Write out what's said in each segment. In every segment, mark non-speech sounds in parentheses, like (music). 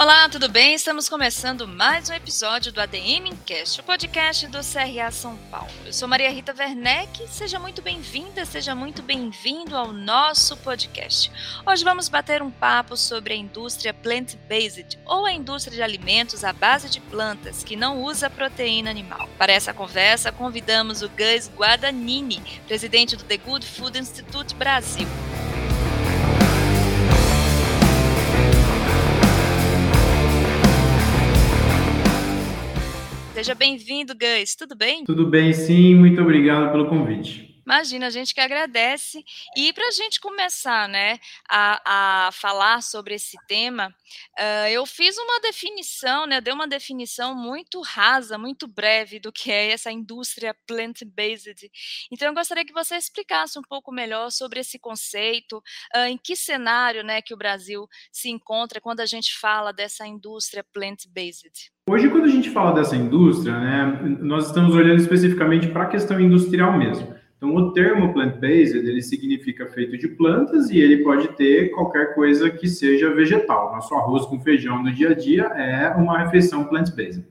Olá, tudo bem? Estamos começando mais um episódio do ADM Cast, o podcast do CRA São Paulo. Eu sou Maria Rita Werneck, seja muito bem-vinda, seja muito bem-vindo ao nosso podcast. Hoje vamos bater um papo sobre a indústria plant-based, ou a indústria de alimentos à base de plantas, que não usa proteína animal. Para essa conversa, convidamos o Gus Guadagnini, presidente do The Good Food Institute Brasil. Seja bem-vindo, Gus. Tudo bem? Tudo bem, sim. Muito obrigado pelo convite. Imagina, a gente que agradece. E para a gente começar né, a, a falar sobre esse tema, uh, eu fiz uma definição, né, dei uma definição muito rasa, muito breve do que é essa indústria plant-based. Então, eu gostaria que você explicasse um pouco melhor sobre esse conceito, uh, em que cenário né, que o Brasil se encontra quando a gente fala dessa indústria plant-based. Hoje, quando a gente fala dessa indústria, né, nós estamos olhando especificamente para a questão industrial mesmo. Então, o termo plant-based, ele significa feito de plantas e ele pode ter qualquer coisa que seja vegetal. Nosso arroz com feijão no dia a dia é uma refeição plant-based.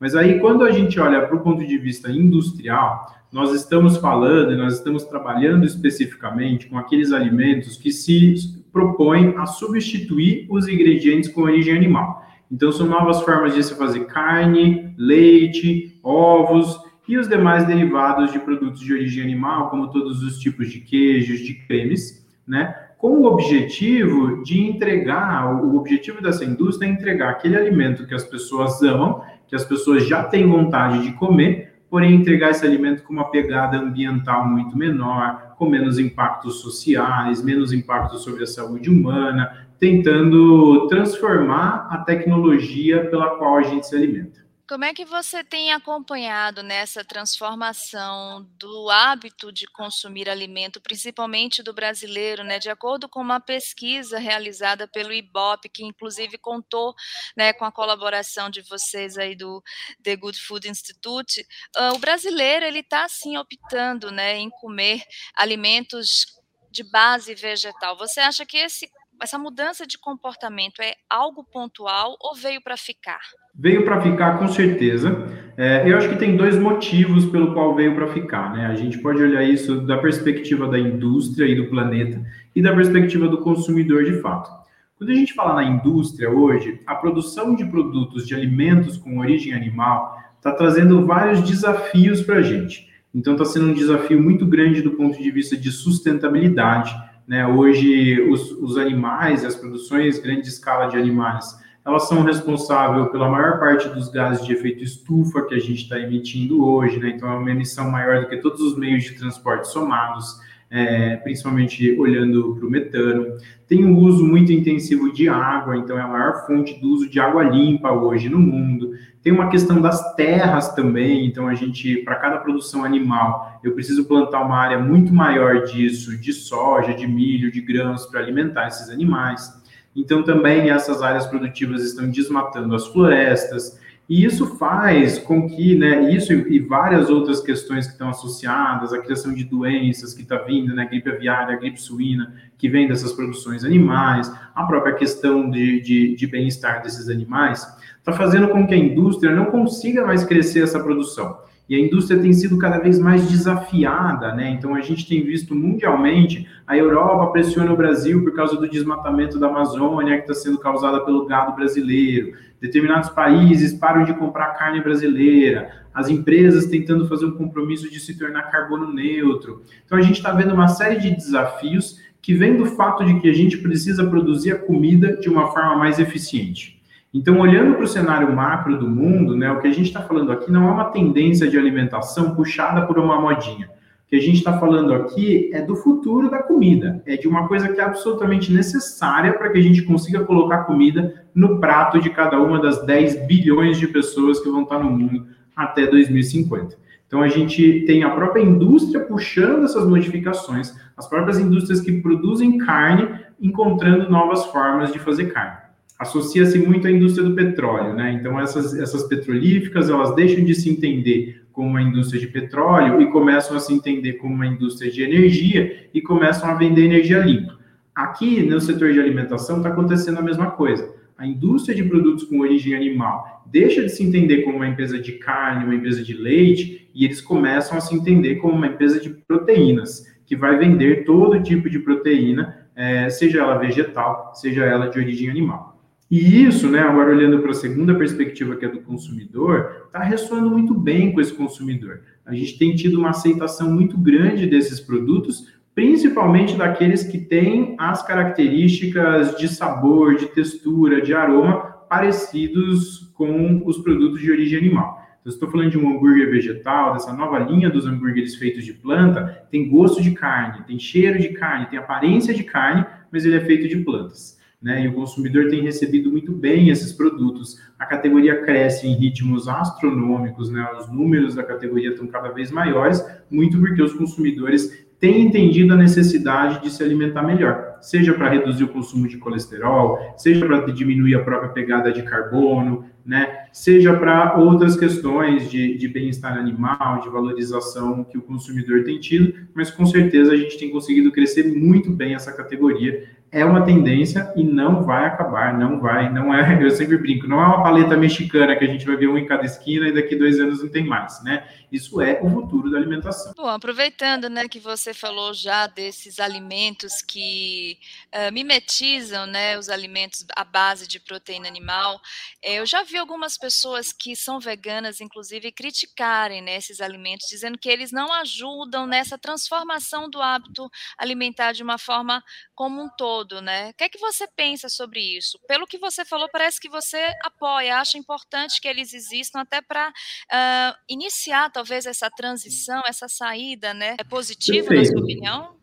Mas aí, quando a gente olha para o ponto de vista industrial, nós estamos falando e nós estamos trabalhando especificamente com aqueles alimentos que se propõem a substituir os ingredientes com origem animal. Então, são novas formas de se fazer carne, leite, ovos e os demais derivados de produtos de origem animal, como todos os tipos de queijos, de cremes, né? Com o objetivo de entregar, o objetivo dessa indústria é entregar aquele alimento que as pessoas amam, que as pessoas já têm vontade de comer, porém entregar esse alimento com uma pegada ambiental muito menor, com menos impactos sociais, menos impactos sobre a saúde humana, tentando transformar a tecnologia pela qual a gente se alimenta. Como é que você tem acompanhado nessa transformação do hábito de consumir alimento, principalmente do brasileiro, né? De acordo com uma pesquisa realizada pelo IBOP, que inclusive contou, né, com a colaboração de vocês aí do The Good Food Institute, uh, o brasileiro ele está sim optando, né, em comer alimentos de base vegetal. Você acha que esse essa mudança de comportamento é algo pontual ou veio para ficar? Veio para ficar com certeza. É, eu acho que tem dois motivos pelo qual veio para ficar. Né? A gente pode olhar isso da perspectiva da indústria e do planeta e da perspectiva do consumidor de fato. Quando a gente fala na indústria hoje, a produção de produtos de alimentos com origem animal está trazendo vários desafios para a gente. Então, está sendo um desafio muito grande do ponto de vista de sustentabilidade né? Hoje, os, os animais, as produções grande escala de animais, elas são responsáveis pela maior parte dos gases de efeito estufa que a gente está emitindo hoje, né? Então, é uma emissão maior do que todos os meios de transporte somados, é, principalmente olhando para o metano. Tem um uso muito intensivo de água, então é a maior fonte do uso de água limpa hoje no mundo. Tem uma questão das terras também, então a gente, para cada produção animal, eu preciso plantar uma área muito maior disso, de soja, de milho, de grãos, para alimentar esses animais. Então também essas áreas produtivas estão desmatando as florestas, e isso faz com que, né, isso e várias outras questões que estão associadas, a criação de doenças que está vindo, né, gripe aviária, gripe suína, que vem dessas produções animais, a própria questão de, de, de bem-estar desses animais, está fazendo com que a indústria não consiga mais crescer essa produção. E a indústria tem sido cada vez mais desafiada, né? Então a gente tem visto mundialmente a Europa pressiona o Brasil por causa do desmatamento da Amazônia que está sendo causada pelo gado brasileiro. Determinados países param de comprar carne brasileira. As empresas tentando fazer um compromisso de se tornar carbono neutro. Então a gente está vendo uma série de desafios que vem do fato de que a gente precisa produzir a comida de uma forma mais eficiente. Então, olhando para o cenário macro do mundo, né, o que a gente está falando aqui não é uma tendência de alimentação puxada por uma modinha. O que a gente está falando aqui é do futuro da comida, é de uma coisa que é absolutamente necessária para que a gente consiga colocar comida no prato de cada uma das 10 bilhões de pessoas que vão estar no mundo até 2050. Então, a gente tem a própria indústria puxando essas modificações, as próprias indústrias que produzem carne encontrando novas formas de fazer carne associa-se muito à indústria do petróleo, né? Então essas, essas petrolíficas elas deixam de se entender como uma indústria de petróleo e começam a se entender como uma indústria de energia e começam a vender energia limpa. Aqui no setor de alimentação está acontecendo a mesma coisa. a indústria de produtos com origem animal deixa de se entender como uma empresa de carne, uma empresa de leite, e eles começam a se entender como uma empresa de proteínas, que vai vender todo tipo de proteína, é, seja ela vegetal, seja ela de origem animal. E isso, né, agora olhando para a segunda perspectiva, que é do consumidor, está ressoando muito bem com esse consumidor. A gente tem tido uma aceitação muito grande desses produtos, principalmente daqueles que têm as características de sabor, de textura, de aroma parecidos com os produtos de origem animal. Então, estou falando de um hambúrguer vegetal, dessa nova linha dos hambúrgueres feitos de planta, tem gosto de carne, tem cheiro de carne, tem aparência de carne, mas ele é feito de plantas. Né? E o consumidor tem recebido muito bem esses produtos. A categoria cresce em ritmos astronômicos, né? Os números da categoria estão cada vez maiores, muito porque os consumidores têm entendido a necessidade de se alimentar melhor, seja para reduzir o consumo de colesterol, seja para diminuir a própria pegada de carbono, né? Seja para outras questões de, de bem-estar animal, de valorização que o consumidor tem tido, mas com certeza a gente tem conseguido crescer muito bem essa categoria é uma tendência e não vai acabar, não vai, não é, (laughs) eu sempre brinco, não é uma paleta mexicana que a gente vai ver um em cada esquina e daqui dois anos não tem mais, né? Isso é o futuro da alimentação. Bom, aproveitando, né, que você falou já desses alimentos que uh, mimetizam, né, os alimentos à base de proteína animal, eh, eu já vi algumas pessoas que são veganas, inclusive, criticarem né, esses alimentos, dizendo que eles não ajudam nessa transformação do hábito alimentar de uma forma como um todo todo, né? O que é que você pensa sobre isso? Pelo que você falou, parece que você apoia, acha importante que eles existam até para uh, ah, iniciar talvez essa transição, essa saída, né? É positivo Perfeito. na sua opinião?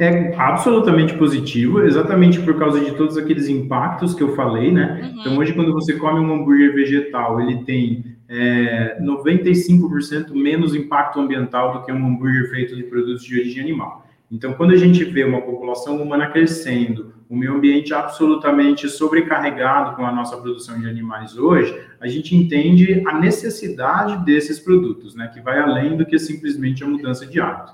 É absolutamente positivo, exatamente por causa de todos aqueles impactos que eu falei, né? Uhum. Então, hoje, quando você come um hambúrguer vegetal, ele tem é, 95% menos impacto ambiental do que um hambúrguer feito de produtos de origem animal. Então, quando a gente vê uma população humana crescendo, o meio ambiente absolutamente sobrecarregado com a nossa produção de animais hoje, a gente entende a necessidade desses produtos, né, que vai além do que simplesmente a mudança de hábito.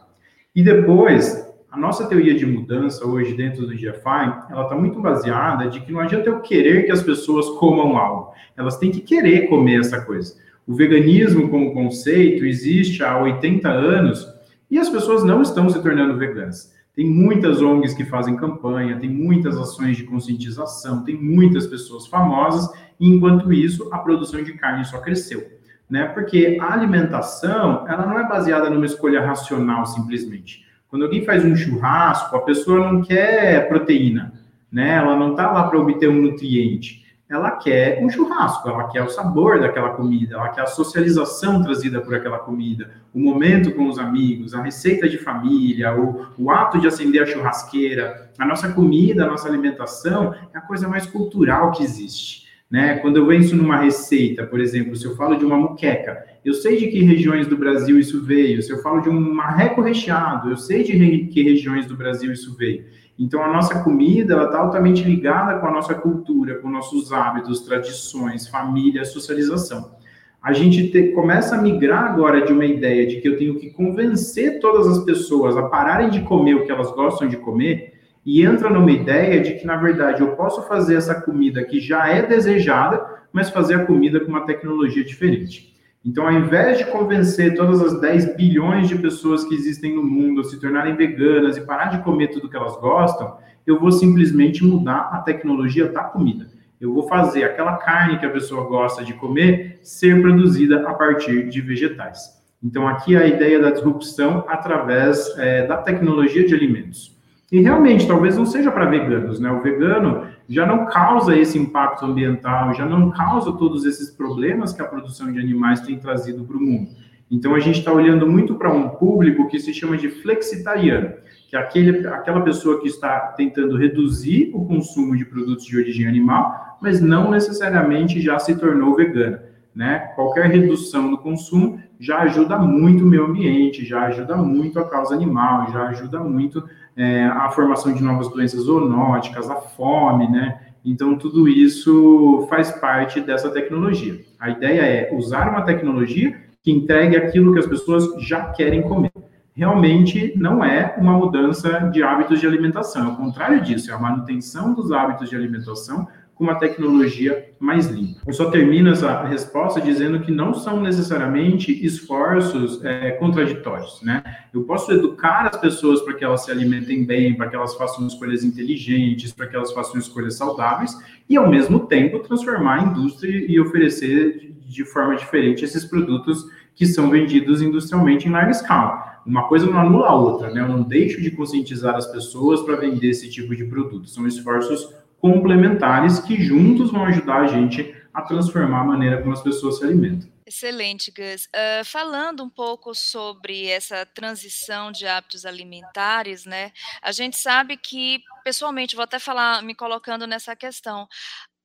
E depois, a nossa teoria de mudança hoje dentro do GFI, ela está muito baseada de que não adianta eu querer que as pessoas comam algo, elas têm que querer comer essa coisa. O veganismo como conceito existe há 80 anos e as pessoas não estão se tornando veganas. Tem muitas ONGs que fazem campanha, tem muitas ações de conscientização, tem muitas pessoas famosas, e enquanto isso, a produção de carne só cresceu. Né? Porque a alimentação, ela não é baseada numa escolha racional simplesmente. Quando alguém faz um churrasco, a pessoa não quer proteína, né? Ela não está lá para obter um nutriente ela quer um churrasco, ela quer o sabor daquela comida, ela quer a socialização trazida por aquela comida, o momento com os amigos, a receita de família, o, o ato de acender a churrasqueira. A nossa comida, a nossa alimentação é a coisa mais cultural que existe. Né? Quando eu penso numa receita, por exemplo, se eu falo de uma muqueca, eu sei de que regiões do Brasil isso veio. Se eu falo de um marreco recheado, eu sei de que regiões do Brasil isso veio. Então, a nossa comida está altamente ligada com a nossa cultura, com nossos hábitos, tradições, família, socialização. A gente te, começa a migrar agora de uma ideia de que eu tenho que convencer todas as pessoas a pararem de comer o que elas gostam de comer, e entra numa ideia de que, na verdade, eu posso fazer essa comida que já é desejada, mas fazer a comida com uma tecnologia diferente. Então, ao invés de convencer todas as 10 bilhões de pessoas que existem no mundo a se tornarem veganas e parar de comer tudo que elas gostam, eu vou simplesmente mudar a tecnologia da comida. Eu vou fazer aquela carne que a pessoa gosta de comer ser produzida a partir de vegetais. Então, aqui é a ideia da disrupção através é, da tecnologia de alimentos. E realmente, talvez não seja para veganos, né? O vegano já não causa esse impacto ambiental, já não causa todos esses problemas que a produção de animais tem trazido para o mundo. Então, a gente está olhando muito para um público que se chama de flexitariano, que é aquele, aquela pessoa que está tentando reduzir o consumo de produtos de origem animal, mas não necessariamente já se tornou vegana. Né? Qualquer redução do consumo já ajuda muito o meio ambiente, já ajuda muito a causa animal, já ajuda muito é, a formação de novas doenças zoonóticas, a fome, né? Então, tudo isso faz parte dessa tecnologia. A ideia é usar uma tecnologia que entregue aquilo que as pessoas já querem comer. Realmente não é uma mudança de hábitos de alimentação, é o contrário disso, é a manutenção dos hábitos de alimentação com uma tecnologia mais limpa. Eu só termino essa resposta dizendo que não são necessariamente esforços é, contraditórios, né? Eu posso educar as pessoas para que elas se alimentem bem, para que elas façam escolhas inteligentes, para que elas façam escolhas saudáveis e, ao mesmo tempo, transformar a indústria e oferecer de forma diferente esses produtos que são vendidos industrialmente em larga escala. Uma coisa não anula a outra, né? Eu não deixo de conscientizar as pessoas para vender esse tipo de produto. São esforços complementares que juntos vão ajudar a gente a transformar a maneira como as pessoas se alimentam. Excelente, Gus. Uh, falando um pouco sobre essa transição de hábitos alimentares, né? A gente sabe que, pessoalmente, vou até falar, me colocando nessa questão,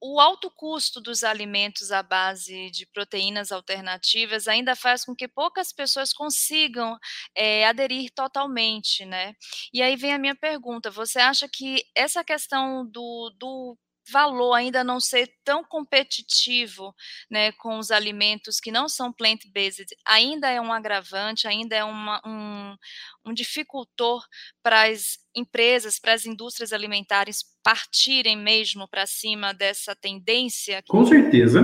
o alto custo dos alimentos à base de proteínas alternativas ainda faz com que poucas pessoas consigam é, aderir totalmente, né? E aí vem a minha pergunta: você acha que essa questão do, do valor ainda não ser tão competitivo né, com os alimentos que não são plant-based ainda é um agravante, ainda é uma, um, um dificultor para as empresas, para as indústrias alimentares partirem mesmo para cima dessa tendência? Com certeza.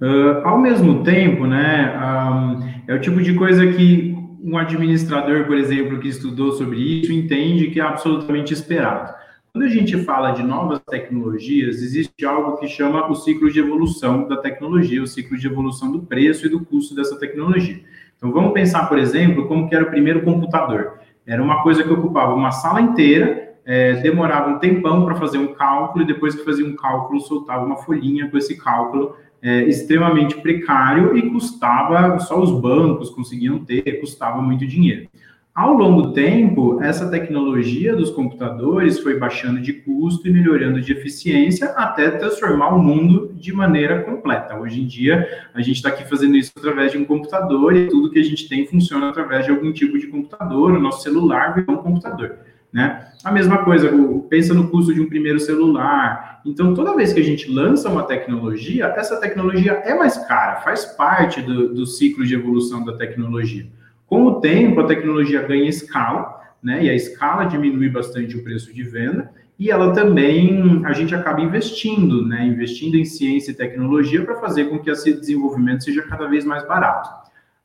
Uh, ao mesmo tempo, né, um, é o tipo de coisa que um administrador, por exemplo, que estudou sobre isso, entende que é absolutamente esperado. Quando a gente fala de novas tecnologias, existe algo que chama o ciclo de evolução da tecnologia, o ciclo de evolução do preço e do custo dessa tecnologia. Então, vamos pensar, por exemplo, como que era o primeiro computador. Era uma coisa que ocupava uma sala inteira, é, demorava um tempão para fazer um cálculo, e depois que fazia um cálculo, soltava uma folhinha com esse cálculo é, extremamente precário e custava, só os bancos conseguiam ter, custava muito dinheiro. Ao longo do tempo, essa tecnologia dos computadores foi baixando de custo e melhorando de eficiência até transformar o mundo de maneira completa. Hoje em dia, a gente está aqui fazendo isso através de um computador e tudo que a gente tem funciona através de algum tipo de computador. O nosso celular virou um computador. Né? A mesma coisa, pensa no custo de um primeiro celular. Então, toda vez que a gente lança uma tecnologia, essa tecnologia é mais cara, faz parte do, do ciclo de evolução da tecnologia. Com o tempo, a tecnologia ganha escala, né? E a escala diminui bastante o preço de venda, e ela também, a gente acaba investindo, né? Investindo em ciência e tecnologia para fazer com que esse desenvolvimento seja cada vez mais barato.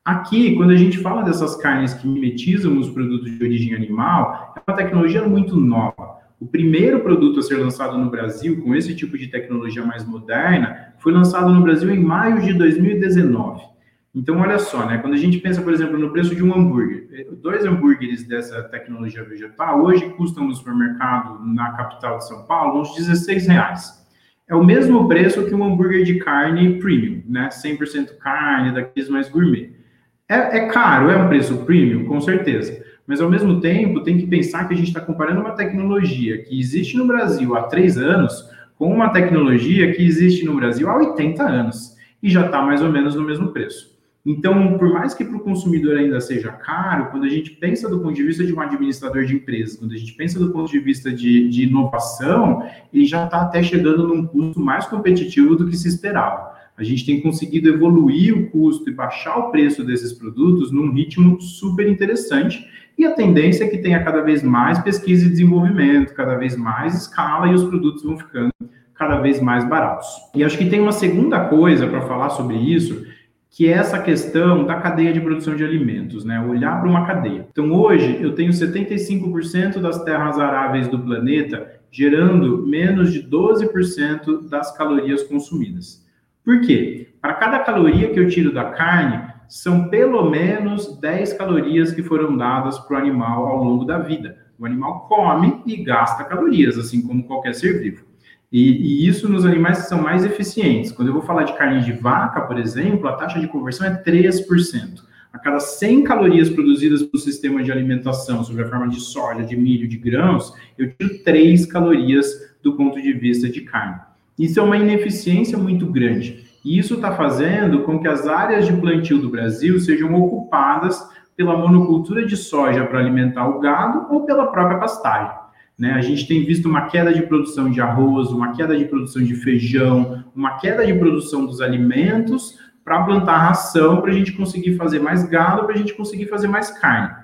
Aqui, quando a gente fala dessas carnes que mimetizam os produtos de origem animal, é uma tecnologia muito nova. O primeiro produto a ser lançado no Brasil com esse tipo de tecnologia mais moderna foi lançado no Brasil em maio de 2019. Então, olha só, né? Quando a gente pensa, por exemplo, no preço de um hambúrguer, eh, dois hambúrgueres dessa tecnologia vegetal hoje custam no supermercado na capital de São Paulo uns 16 reais. É o mesmo preço que um hambúrguer de carne premium, né? 100% carne, daqueles mais gourmet. É, é caro, é um preço premium, com certeza. Mas, ao mesmo tempo, tem que pensar que a gente está comparando uma tecnologia que existe no Brasil há três anos com uma tecnologia que existe no Brasil há 80 anos e já está mais ou menos no mesmo preço. Então, por mais que para o consumidor ainda seja caro, quando a gente pensa do ponto de vista de um administrador de empresas, quando a gente pensa do ponto de vista de, de inovação, ele já está até chegando num custo mais competitivo do que se esperava. A gente tem conseguido evoluir o custo e baixar o preço desses produtos num ritmo super interessante. E a tendência é que tenha cada vez mais pesquisa e desenvolvimento, cada vez mais escala e os produtos vão ficando cada vez mais baratos. E acho que tem uma segunda coisa para falar sobre isso, que é essa questão da cadeia de produção de alimentos, né? Olhar para uma cadeia. Então, hoje, eu tenho 75% das terras aráveis do planeta gerando menos de 12% das calorias consumidas. Por quê? Para cada caloria que eu tiro da carne, são pelo menos 10 calorias que foram dadas para o animal ao longo da vida. O animal come e gasta calorias, assim como qualquer ser vivo. E, e, isso nos animais que são mais eficientes. Quando eu vou falar de carne de vaca, por exemplo, a taxa de conversão é 3%. A cada 100 calorias produzidas pelo sistema de alimentação, sob a forma de soja, de milho, de grãos, eu tiro 3 calorias do ponto de vista de carne. Isso é uma ineficiência muito grande. E isso está fazendo com que as áreas de plantio do Brasil sejam ocupadas pela monocultura de soja para alimentar o gado ou pela própria pastagem. Né? A gente tem visto uma queda de produção de arroz, uma queda de produção de feijão, uma queda de produção dos alimentos para plantar ração, para a gente conseguir fazer mais gado, para a gente conseguir fazer mais carne.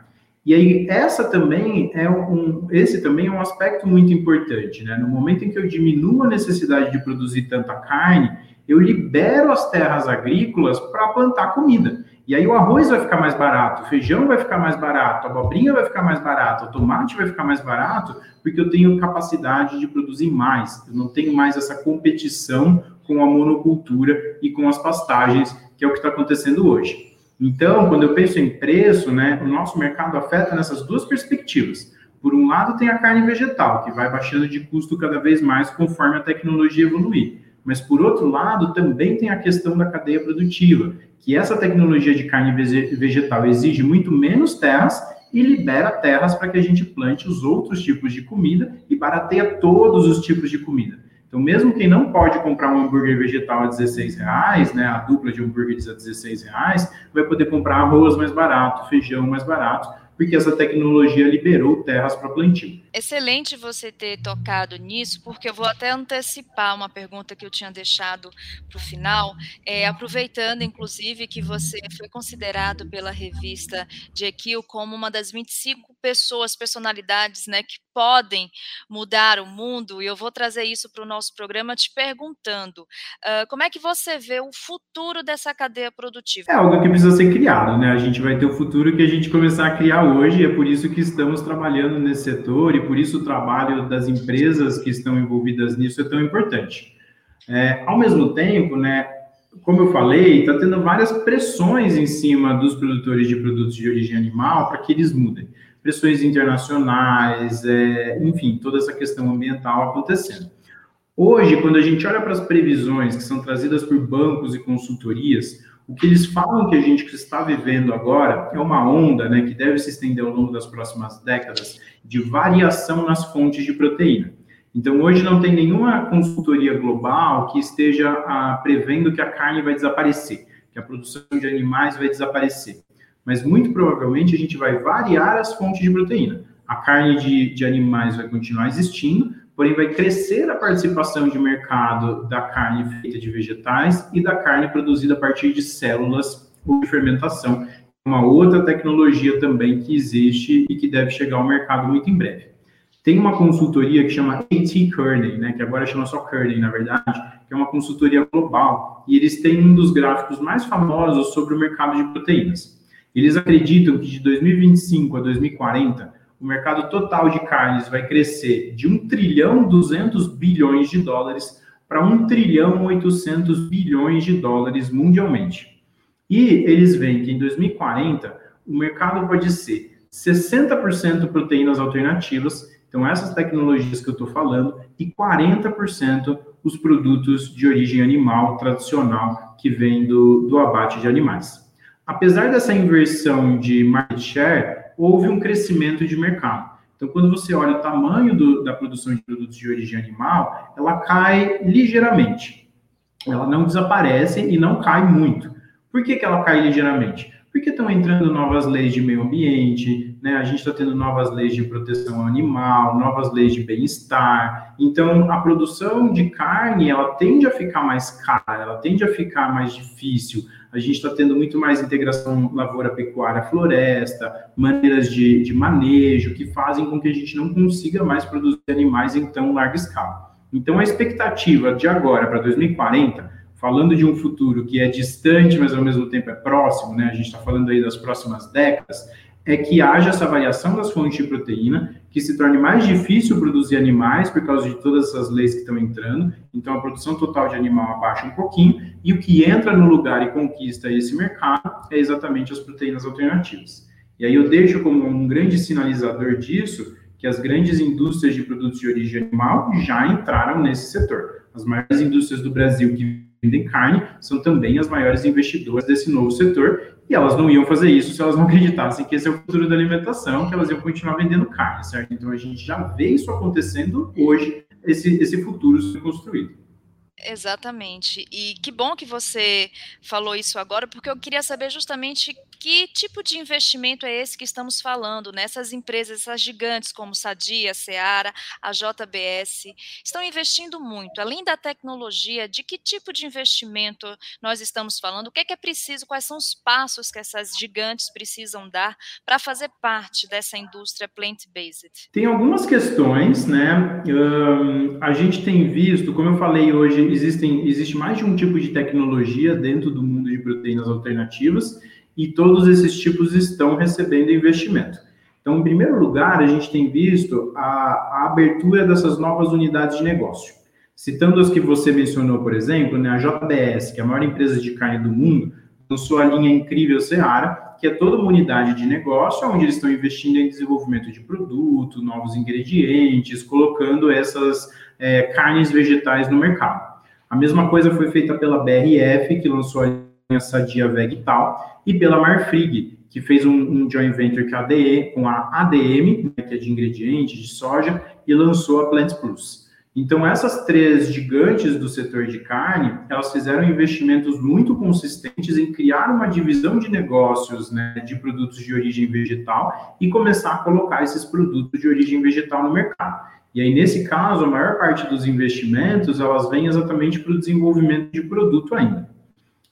E aí, essa também é um, esse também é um aspecto muito importante, né? No momento em que eu diminuo a necessidade de produzir tanta carne, eu libero as terras agrícolas para plantar comida. E aí o arroz vai ficar mais barato, o feijão vai ficar mais barato, a abobrinha vai ficar mais barato, o tomate vai ficar mais barato, porque eu tenho capacidade de produzir mais. Eu não tenho mais essa competição com a monocultura e com as pastagens, que é o que está acontecendo hoje. Então, quando eu penso em preço, né, o nosso mercado afeta nessas duas perspectivas. Por um lado, tem a carne vegetal, que vai baixando de custo cada vez mais conforme a tecnologia evoluir. Mas, por outro lado, também tem a questão da cadeia produtiva, que essa tecnologia de carne vegetal exige muito menos terras e libera terras para que a gente plante os outros tipos de comida e barateia todos os tipos de comida. Então, mesmo quem não pode comprar um hambúrguer vegetal a 16 reais, né, a dupla de hambúrgueres a 16 reais, vai poder comprar arroz mais barato, feijão mais barato, porque essa tecnologia liberou terras para plantio. Excelente você ter tocado nisso, porque eu vou até antecipar uma pergunta que eu tinha deixado para o final, é, aproveitando, inclusive, que você foi considerado pela revista de Equil como uma das 25 pessoas, personalidades, né, que podem mudar o mundo, e eu vou trazer isso para o nosso programa te perguntando, uh, como é que você vê o futuro dessa cadeia produtiva? É algo que precisa ser criado, né, a gente vai ter o futuro que a gente começar a criar hoje, é por isso que estamos trabalhando nesse setor, e por isso o trabalho das empresas que estão envolvidas nisso é tão importante. É, ao mesmo tempo, né, como eu falei, está tendo várias pressões em cima dos produtores de produtos de origem animal para que eles mudem. Pressões internacionais, é, enfim, toda essa questão ambiental acontecendo. Hoje, quando a gente olha para as previsões que são trazidas por bancos e consultorias, o que eles falam que a gente está vivendo agora é uma onda né, que deve se estender ao longo das próximas décadas de variação nas fontes de proteína. Então, hoje não tem nenhuma consultoria global que esteja ah, prevendo que a carne vai desaparecer, que a produção de animais vai desaparecer. Mas, muito provavelmente, a gente vai variar as fontes de proteína. A carne de, de animais vai continuar existindo, porém vai crescer a participação de mercado da carne feita de vegetais e da carne produzida a partir de células de fermentação, uma outra tecnologia também que existe e que deve chegar ao mercado muito em breve. Tem uma consultoria que chama AT Kearney, né, que agora chama só Kearney, na verdade, que é uma consultoria global, e eles têm um dos gráficos mais famosos sobre o mercado de proteínas. Eles acreditam que de 2025 a 2040, o mercado total de carnes vai crescer de 1 trilhão 200 bilhões de dólares para 1 trilhão 800 bilhões de dólares mundialmente. E eles veem que em 2040 o mercado pode ser 60% proteínas alternativas, então essas tecnologias que eu estou falando, e 40% os produtos de origem animal tradicional que vem do, do abate de animais. Apesar dessa inversão de market share, houve um crescimento de mercado. Então, quando você olha o tamanho do, da produção de produtos de origem animal, ela cai ligeiramente. Ela não desaparece e não cai muito. Por que, que ela cai ligeiramente? Porque estão entrando novas leis de meio ambiente, né? a gente está tendo novas leis de proteção animal, novas leis de bem-estar. Então, a produção de carne, ela tende a ficar mais cara, ela tende a ficar mais difícil a gente está tendo muito mais integração lavoura-pecuária-floresta, maneiras de, de manejo que fazem com que a gente não consiga mais produzir animais em tão larga escala. Então, a expectativa de agora para 2040, falando de um futuro que é distante, mas ao mesmo tempo é próximo, né? A gente está falando aí das próximas décadas, é que haja essa variação das fontes de proteína, que se torne mais difícil produzir animais por causa de todas essas leis que estão entrando. Então, a produção total de animal abaixa um pouquinho, e o que entra no lugar e conquista esse mercado é exatamente as proteínas alternativas. E aí eu deixo como um grande sinalizador disso que as grandes indústrias de produtos de origem animal já entraram nesse setor. As maiores indústrias do Brasil que vendem carne são também as maiores investidoras desse novo setor e elas não iam fazer isso se elas não acreditassem que esse é o futuro da alimentação, que elas iam continuar vendendo carne, certo? Então a gente já vê isso acontecendo hoje, esse, esse futuro se construído. Exatamente. E que bom que você falou isso agora, porque eu queria saber justamente que tipo de investimento é esse que estamos falando, nessas né? empresas, essas gigantes como Sadia, Seara, a JBS, estão investindo muito. Além da tecnologia, de que tipo de investimento nós estamos falando? O que é, que é preciso? Quais são os passos que essas gigantes precisam dar para fazer parte dessa indústria plant-based? Tem algumas questões, né? Um, a gente tem visto, como eu falei hoje, existem, existe mais de um tipo de tecnologia dentro do mundo de proteínas alternativas e todos esses tipos estão recebendo investimento. Então, em primeiro lugar, a gente tem visto a, a abertura dessas novas unidades de negócio. Citando as que você mencionou, por exemplo, né, a JBS, que é a maior empresa de carne do mundo, lançou a linha Incrível Seara, que é toda uma unidade de negócio onde eles estão investindo em desenvolvimento de produto, novos ingredientes, colocando essas é, carnes vegetais no mercado. A mesma coisa foi feita pela BRF, que lançou a linha Sadia Vegetal, e pela Marfrig, que fez um, um joint venture com a, ADE, com a ADM, né, que é de ingredientes, de soja, e lançou a Plant Plus. Então, essas três gigantes do setor de carne, elas fizeram investimentos muito consistentes em criar uma divisão de negócios né, de produtos de origem vegetal e começar a colocar esses produtos de origem vegetal no mercado. E aí, nesse caso, a maior parte dos investimentos, elas vêm exatamente para o desenvolvimento de produto ainda.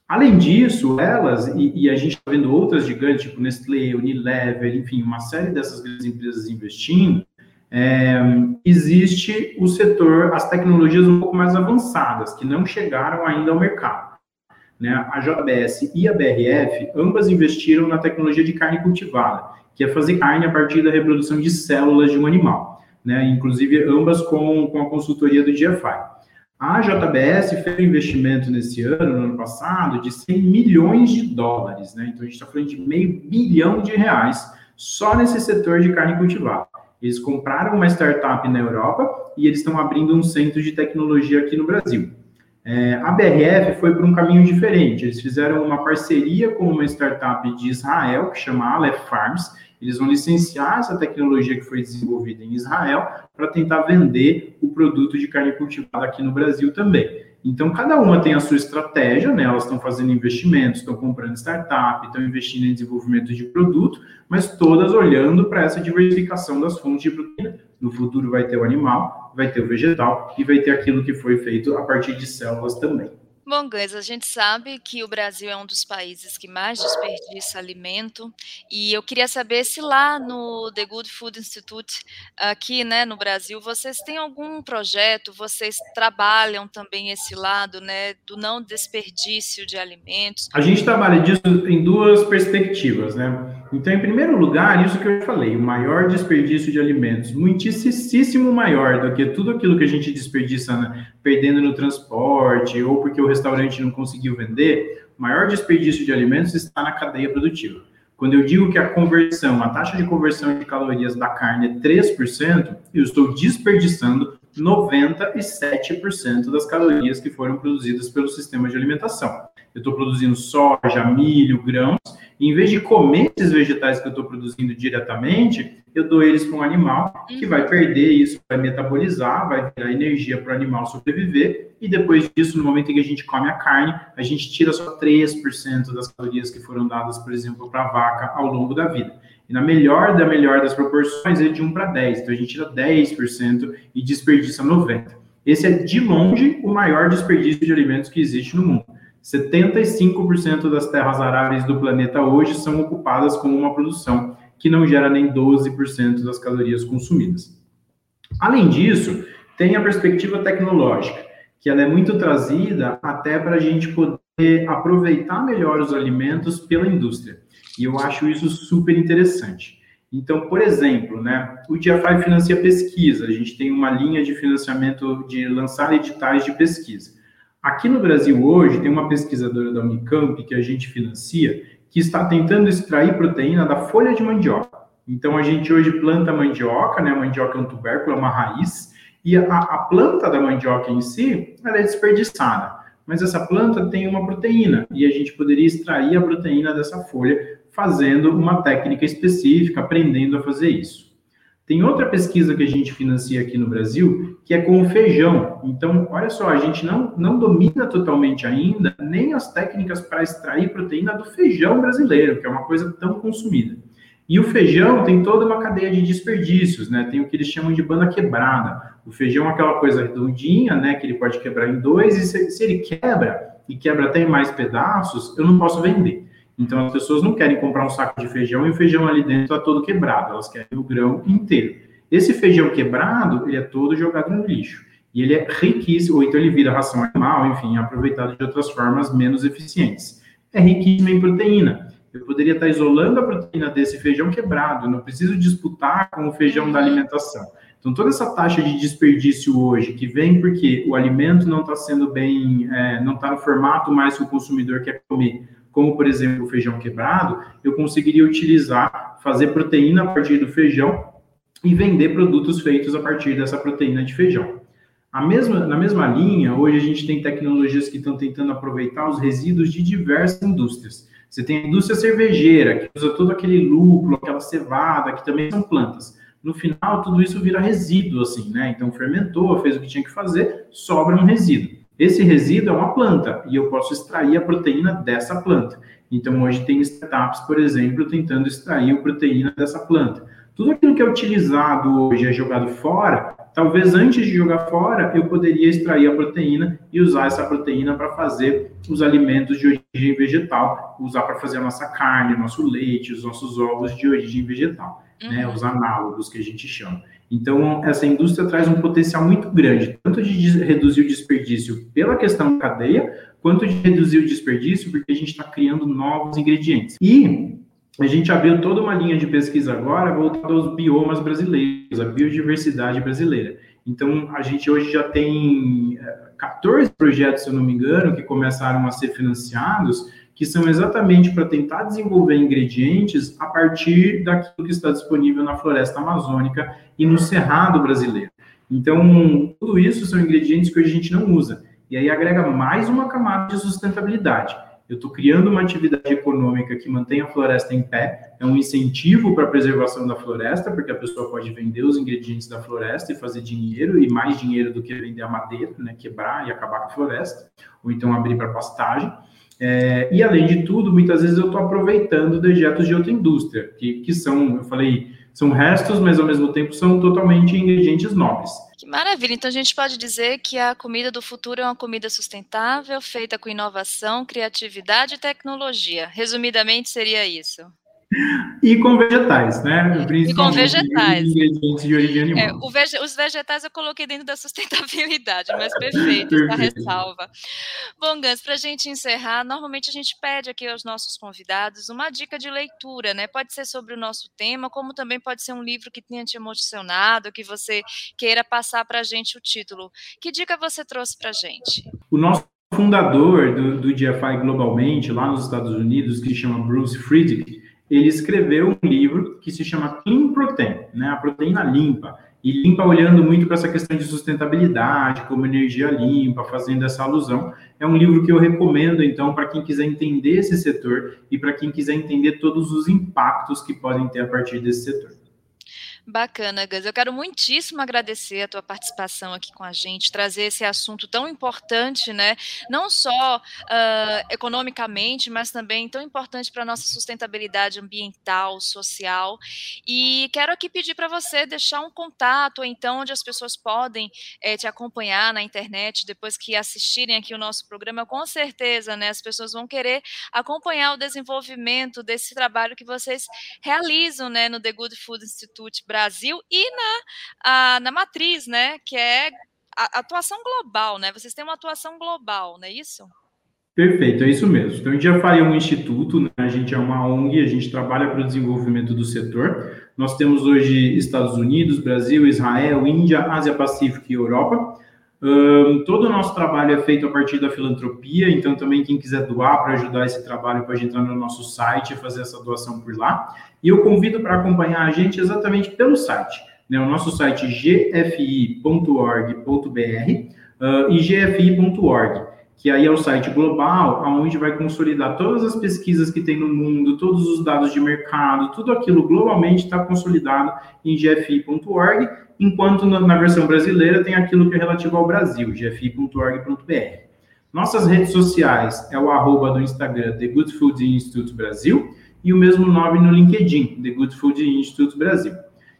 Além disso, elas, e, e a gente está vendo outras gigantes, tipo Nestlé, Unilever, enfim, uma série dessas grandes empresas investindo, é, existe o setor, as tecnologias um pouco mais avançadas, que não chegaram ainda ao mercado. Né? A JBS e a BRF, ambas investiram na tecnologia de carne cultivada, que é fazer carne a partir da reprodução de células de um animal né? Inclusive ambas com, com a consultoria do GFI. A JBS fez um investimento nesse ano, no ano passado, de 100 milhões de dólares, né? Então a gente está falando de meio bilhão de reais só nesse setor de carne cultivada. Eles compraram uma startup na Europa e eles estão abrindo um centro de tecnologia aqui no Brasil. É, a BRF foi por um caminho diferente. Eles fizeram uma parceria com uma startup de Israel que chama Aleph Farms eles vão licenciar essa tecnologia que foi desenvolvida em Israel para tentar vender o produto de carne cultivada aqui no Brasil também. Então, cada uma tem a sua estratégia, né? Elas estão fazendo investimentos, estão comprando startup, estão investindo em desenvolvimento de produto, mas todas olhando para essa diversificação das fontes de proteína. No futuro vai ter o animal, vai ter o vegetal e vai ter aquilo que foi feito a partir de células também. Bom, Gans, a gente sabe que o Brasil é um dos países que mais desperdiça alimento, e eu queria saber se lá no The Good Food Institute, aqui né, no Brasil, vocês têm algum projeto, vocês trabalham também esse lado né, do não desperdício de alimentos? A gente trabalha disso em duas perspectivas, né? Então, em primeiro lugar, isso que eu falei, o maior desperdício de alimentos, muitíssimo maior do que tudo aquilo que a gente desperdiça né, perdendo no transporte ou porque o restaurante não conseguiu vender, o maior desperdício de alimentos está na cadeia produtiva. Quando eu digo que a conversão, a taxa de conversão de calorias da carne é 3%, eu estou desperdiçando 97% das calorias que foram produzidas pelo sistema de alimentação. Eu estou produzindo soja, milho, grãos, e em vez de comer esses vegetais que eu estou produzindo diretamente, eu dou eles para um animal que vai perder isso, vai metabolizar, vai virar energia para o animal sobreviver, e depois disso, no momento em que a gente come a carne, a gente tira só 3% das calorias que foram dadas, por exemplo, para a vaca ao longo da vida. E na melhor da melhor das proporções é de 1 para 10. Então a gente tira 10% e desperdiça 90%. Esse é de longe o maior desperdício de alimentos que existe no mundo. 75% das terras aráveis do planeta hoje são ocupadas com uma produção que não gera nem 12% das calorias consumidas. Além disso, tem a perspectiva tecnológica, que ela é muito trazida até para a gente poder aproveitar melhor os alimentos pela indústria. E eu acho isso super interessante. Então, por exemplo, né, o DIAFI financia pesquisa, a gente tem uma linha de financiamento de lançar editais de pesquisa. Aqui no Brasil hoje tem uma pesquisadora da Unicamp que a gente financia que está tentando extrair proteína da folha de mandioca. Então a gente hoje planta mandioca, né? A mandioca é um tubérculo, é uma raiz, e a, a planta da mandioca em si ela é desperdiçada. Mas essa planta tem uma proteína e a gente poderia extrair a proteína dessa folha fazendo uma técnica específica, aprendendo a fazer isso. Tem outra pesquisa que a gente financia aqui no Brasil, que é com o feijão. Então, olha só, a gente não, não domina totalmente ainda nem as técnicas para extrair proteína do feijão brasileiro, que é uma coisa tão consumida. E o feijão tem toda uma cadeia de desperdícios, né? Tem o que eles chamam de banda quebrada. O feijão é aquela coisa redondinha, né? Que ele pode quebrar em dois, e se, se ele quebra, e quebra até em mais pedaços, eu não posso vender. Então as pessoas não querem comprar um saco de feijão e o feijão ali dentro está todo quebrado, elas querem o grão inteiro. Esse feijão quebrado, ele é todo jogado no lixo. E ele é riquíssimo, ou então ele vira ração animal, enfim, aproveitado de outras formas menos eficientes. É riquíssimo em proteína. Eu poderia estar isolando a proteína desse feijão quebrado, não preciso disputar com o feijão da alimentação. Então, toda essa taxa de desperdício hoje, que vem porque o alimento não está sendo bem, é, não está no formato mais que o consumidor quer comer, como, por exemplo, o feijão quebrado, eu conseguiria utilizar, fazer proteína a partir do feijão e vender produtos feitos a partir dessa proteína de feijão. Mesma, na mesma linha, hoje a gente tem tecnologias que estão tentando aproveitar os resíduos de diversas indústrias. Você tem a indústria cervejeira, que usa todo aquele lúpulo, aquela cevada, que também são plantas. No final, tudo isso vira resíduo, assim, né? Então, fermentou, fez o que tinha que fazer, sobra um resíduo. Esse resíduo é uma planta e eu posso extrair a proteína dessa planta. Então, hoje tem startups, por exemplo, tentando extrair a proteína dessa planta. Tudo aquilo que é utilizado hoje é jogado fora, talvez antes de jogar fora, eu poderia extrair a proteína e usar essa proteína para fazer os alimentos de origem vegetal, usar para fazer a nossa carne, nosso leite, os nossos ovos de origem vegetal, né? uhum. né, os análogos que a gente chama. Então, essa indústria traz um potencial muito grande, tanto de reduzir o desperdício pela questão da cadeia, quanto de reduzir o desperdício porque a gente está criando novos ingredientes. E a gente abriu toda uma linha de pesquisa agora voltada aos biomas brasileiros, a biodiversidade brasileira. Então, a gente hoje já tem 14 eh, projetos, se eu não me engano, que começaram a ser financiados, que são exatamente para tentar desenvolver ingredientes a partir daquilo que está disponível na floresta amazônica e no cerrado brasileiro. Então, tudo isso são ingredientes que a gente não usa. E aí agrega mais uma camada de sustentabilidade eu estou criando uma atividade econômica que mantém a floresta em pé, é um incentivo para a preservação da floresta, porque a pessoa pode vender os ingredientes da floresta e fazer dinheiro, e mais dinheiro do que vender a madeira, né, quebrar e acabar com a floresta, ou então abrir para pastagem. É, e além de tudo, muitas vezes eu estou aproveitando dejetos de outra indústria, que, que são, eu falei, são restos, mas ao mesmo tempo são totalmente ingredientes nobres. Que maravilha! Então a gente pode dizer que a comida do futuro é uma comida sustentável, feita com inovação, criatividade e tecnologia. Resumidamente seria isso. E com vegetais, né? E com vegetais. Ingredientes de origem animal. É, vege os vegetais eu coloquei dentro da (laughs) sustentabilidade, mas perfeito, essa ressalva. Bom, Gans, para a gente encerrar, normalmente a gente pede aqui aos nossos convidados uma dica de leitura, né? Pode ser sobre o nosso tema, como também pode ser um livro que tenha te emocionado, que você queira passar para a gente o título. Que dica você trouxe para a gente? O nosso fundador do, do GFI globalmente, lá nos Estados Unidos, que se chama Bruce Friedrich, ele escreveu um livro que se chama Clean Protein, né, a proteína limpa, e limpa olhando muito para essa questão de sustentabilidade, como energia limpa, fazendo essa alusão. É um livro que eu recomendo, então, para quem quiser entender esse setor e para quem quiser entender todos os impactos que podem ter a partir desse setor. Bacana, Gus. Eu quero muitíssimo agradecer a tua participação aqui com a gente, trazer esse assunto tão importante, né? Não só uh, economicamente, mas também tão importante para a nossa sustentabilidade ambiental, social. E quero aqui pedir para você deixar um contato, então, onde as pessoas podem é, te acompanhar na internet depois que assistirem aqui o nosso programa. Com certeza, né? As pessoas vão querer acompanhar o desenvolvimento desse trabalho que vocês realizam, né, no The Good Food Institute Brasil e na, a, na matriz, né? Que é a, atuação global, né? Vocês têm uma atuação global, não é isso? Perfeito, é isso mesmo. Então, a gente já faria um instituto, né? a gente é uma ONG, a gente trabalha para o desenvolvimento do setor. Nós temos hoje Estados Unidos, Brasil, Israel, Índia, Ásia Pacífico e Europa. Um, todo o nosso trabalho é feito a partir da filantropia, então também quem quiser doar para ajudar esse trabalho pode entrar no nosso site e fazer essa doação por lá. E eu convido para acompanhar a gente exatamente pelo site. Né? O nosso site gfi.org.br uh, e gfi.org que aí é o site global, onde vai consolidar todas as pesquisas que tem no mundo, todos os dados de mercado, tudo aquilo globalmente está consolidado em gfi.org enquanto na versão brasileira tem aquilo que é relativo ao Brasil, gfi.org.br. Nossas redes sociais é o arroba do Instagram The Good Food Institute Brasil e o mesmo nome no LinkedIn, The Good Food Institute Brasil.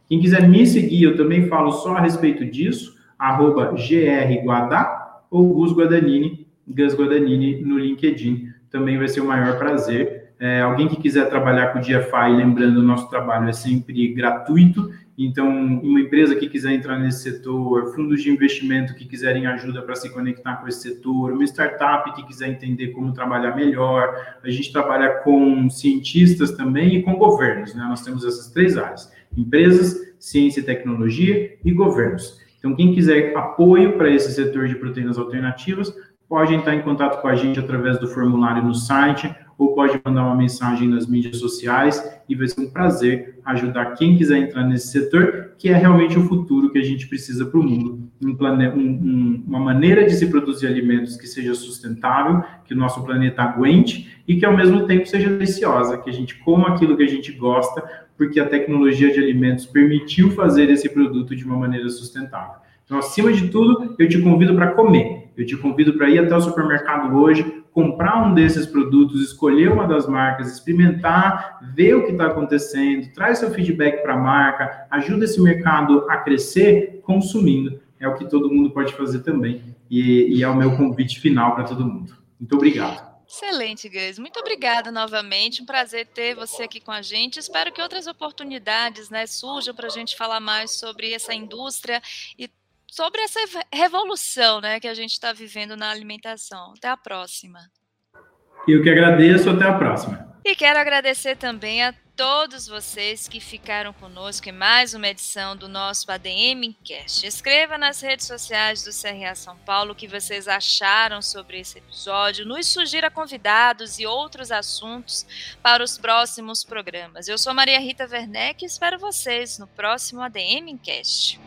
Quem quiser me seguir, eu também falo só a respeito disso, arroba grguadá ou Gus Guadagnini, Gus Guadagnini no LinkedIn. Também vai ser o maior prazer. É, alguém que quiser trabalhar com o DFI, lembrando, o nosso trabalho é sempre gratuito então, uma empresa que quiser entrar nesse setor, fundos de investimento que quiserem ajuda para se conectar com esse setor, uma startup que quiser entender como trabalhar melhor, a gente trabalha com cientistas também e com governos, né? Nós temos essas três áreas: empresas, ciência e tecnologia e governos. Então, quem quiser apoio para esse setor de proteínas alternativas, pode entrar em contato com a gente através do formulário no site ou pode mandar uma mensagem nas mídias sociais e vai ser um prazer ajudar quem quiser entrar nesse setor, que é realmente o futuro que a gente precisa para o mundo. Um plane... um, um, uma maneira de se produzir alimentos que seja sustentável, que o nosso planeta aguente e que ao mesmo tempo seja deliciosa, que a gente coma aquilo que a gente gosta, porque a tecnologia de alimentos permitiu fazer esse produto de uma maneira sustentável. Então, acima de tudo, eu te convido para comer. Eu te convido para ir até o supermercado hoje, comprar um desses produtos, escolher uma das marcas, experimentar, ver o que está acontecendo, traz seu feedback para a marca, ajuda esse mercado a crescer consumindo. É o que todo mundo pode fazer também. E, e é o meu convite final para todo mundo. Muito obrigado. Excelente, Gus. Muito obrigada novamente. Um prazer ter você aqui com a gente. Espero que outras oportunidades né, surjam para a gente falar mais sobre essa indústria e sobre essa revolução né, que a gente está vivendo na alimentação. Até a próxima. Eu que agradeço, até a próxima. E quero agradecer também a todos vocês que ficaram conosco em mais uma edição do nosso ADM Cast. Escreva nas redes sociais do CRA São Paulo o que vocês acharam sobre esse episódio, nos sugira convidados e outros assuntos para os próximos programas. Eu sou Maria Rita Werneck e espero vocês no próximo ADM Cast.